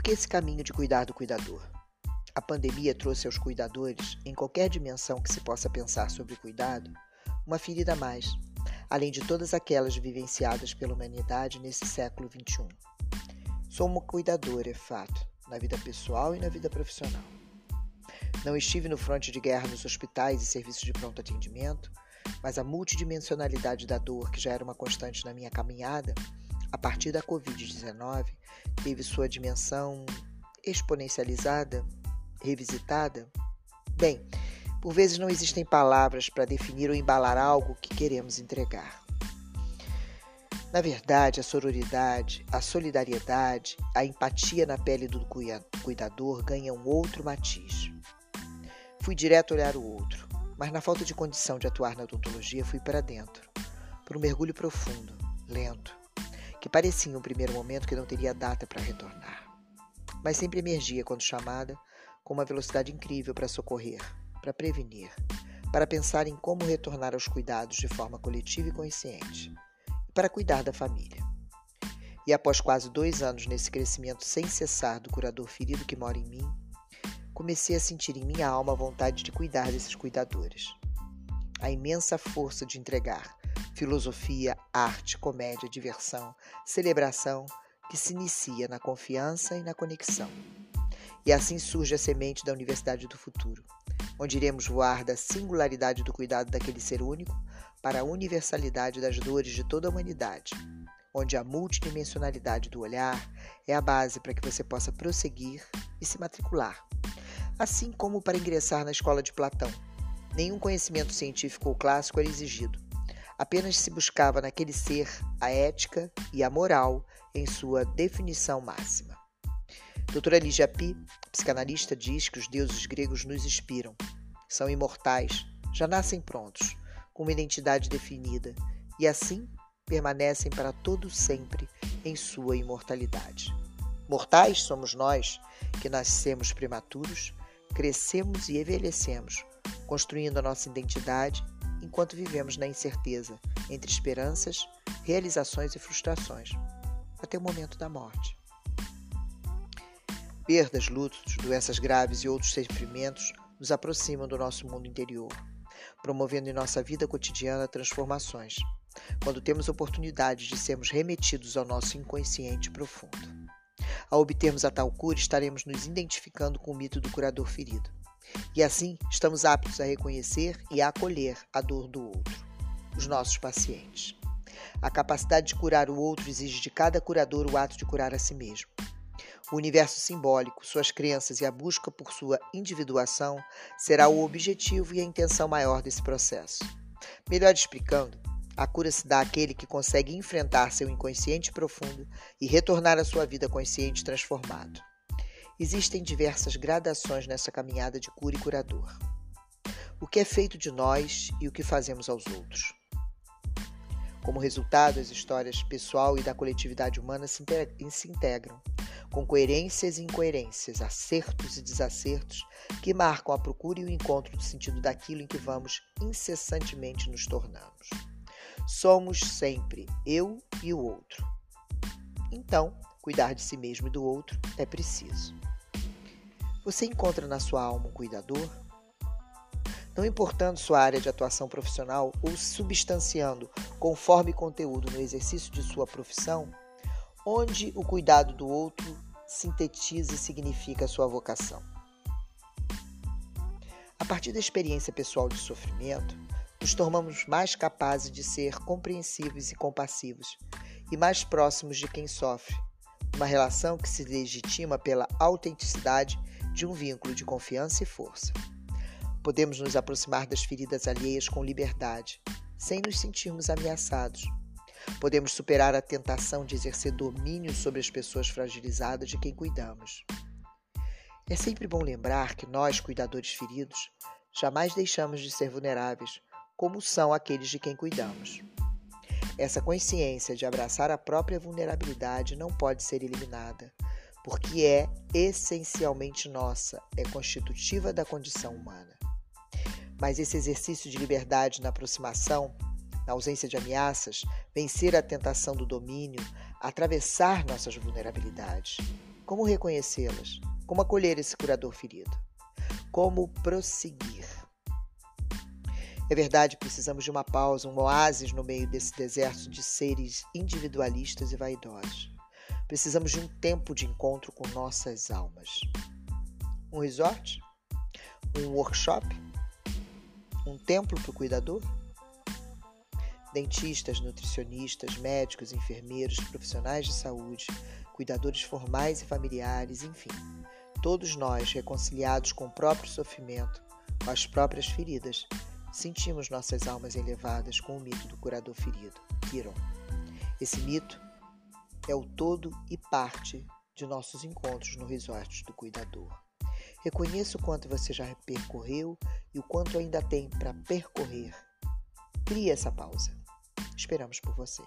Por que esse caminho de cuidar do cuidador? A pandemia trouxe aos cuidadores, em qualquer dimensão que se possa pensar sobre cuidado, uma ferida a mais, além de todas aquelas vivenciadas pela humanidade nesse século XXI. Sou uma cuidadora, é fato, na vida pessoal e na vida profissional. Não estive no fronte de guerra nos hospitais e serviços de pronto atendimento, mas a multidimensionalidade da dor, que já era uma constante na minha caminhada, a partir da Covid-19, teve sua dimensão exponencializada, revisitada? Bem, por vezes não existem palavras para definir ou embalar algo que queremos entregar. Na verdade, a sororidade, a solidariedade, a empatia na pele do cuidador ganham outro matiz. Fui direto olhar o outro, mas na falta de condição de atuar na odontologia fui para dentro, por um mergulho profundo, lento, que parecia um primeiro momento que não teria data para retornar. Mas sempre emergia quando chamada, com uma velocidade incrível para socorrer, para prevenir, para pensar em como retornar aos cuidados de forma coletiva e consciente, e para cuidar da família. E após quase dois anos nesse crescimento sem cessar do curador ferido que mora em mim, comecei a sentir em minha alma a vontade de cuidar desses cuidadores. A imensa força de entregar filosofia, arte, comédia, diversão, celebração que se inicia na confiança e na conexão. E assim surge a semente da Universidade do Futuro, onde iremos voar da singularidade do cuidado daquele ser único para a universalidade das dores de toda a humanidade, onde a multidimensionalidade do olhar é a base para que você possa prosseguir e se matricular assim como para ingressar na escola de Platão. Nenhum conhecimento científico ou clássico era exigido. Apenas se buscava naquele ser a ética e a moral em sua definição máxima. Doutora Lígia Pi, psicanalista, diz que os deuses gregos nos inspiram. São imortais, já nascem prontos, com uma identidade definida, e assim permanecem para todo sempre em sua imortalidade. Mortais somos nós, que nascemos prematuros, crescemos e envelhecemos, construindo a nossa identidade enquanto vivemos na incerteza entre esperanças, realizações e frustrações, até o momento da morte. Perdas, lutos, doenças graves e outros sofrimentos nos aproximam do nosso mundo interior, promovendo em nossa vida cotidiana transformações, quando temos oportunidade de sermos remetidos ao nosso inconsciente profundo. Ao obtermos a tal cura, estaremos nos identificando com o mito do curador ferido. E assim, estamos aptos a reconhecer e a acolher a dor do outro, os nossos pacientes. A capacidade de curar o outro exige de cada curador o ato de curar a si mesmo. O universo simbólico, suas crenças e a busca por sua individuação será o objetivo e a intenção maior desse processo. Melhor explicando, a cura se dá àquele que consegue enfrentar seu inconsciente profundo e retornar à sua vida consciente transformado. Existem diversas gradações nessa caminhada de cura e curador. O que é feito de nós e o que fazemos aos outros. Como resultado, as histórias pessoal e da coletividade humana se integram, com coerências e incoerências, acertos e desacertos que marcam a procura e o encontro do sentido daquilo em que vamos incessantemente nos tornamos. Somos sempre eu e o outro. Então, cuidar de si mesmo e do outro é preciso. Você encontra na sua alma um cuidador? Não importando sua área de atuação profissional ou substanciando conforme conteúdo no exercício de sua profissão, onde o cuidado do outro sintetiza e significa sua vocação. A partir da experiência pessoal de sofrimento, nos tornamos mais capazes de ser compreensivos e compassivos e mais próximos de quem sofre. Uma relação que se legitima pela autenticidade de um vínculo de confiança e força. Podemos nos aproximar das feridas alheias com liberdade, sem nos sentirmos ameaçados. Podemos superar a tentação de exercer domínio sobre as pessoas fragilizadas de quem cuidamos. É sempre bom lembrar que nós, cuidadores feridos, jamais deixamos de ser vulneráveis como são aqueles de quem cuidamos. Essa consciência de abraçar a própria vulnerabilidade não pode ser eliminada, porque é essencialmente nossa, é constitutiva da condição humana. Mas esse exercício de liberdade na aproximação, na ausência de ameaças, vencer a tentação do domínio, atravessar nossas vulnerabilidades, Como reconhecê-las? Como acolher esse curador ferido? Como prosseguir? É verdade, precisamos de uma pausa, um oásis no meio desse deserto de seres individualistas e vaidosos. Precisamos de um tempo de encontro com nossas almas. Um resort? Um workshop? Um templo para o cuidador? Dentistas, nutricionistas, médicos, enfermeiros, profissionais de saúde, cuidadores formais e familiares, enfim, todos nós, reconciliados com o próprio sofrimento, com as próprias feridas, sentimos nossas almas elevadas com o mito do curador ferido, Kiron. Esse mito é o todo e parte de nossos encontros no resort do cuidador. Reconheça o quanto você já percorreu e o quanto ainda tem para percorrer. Crie essa pausa. Esperamos por você.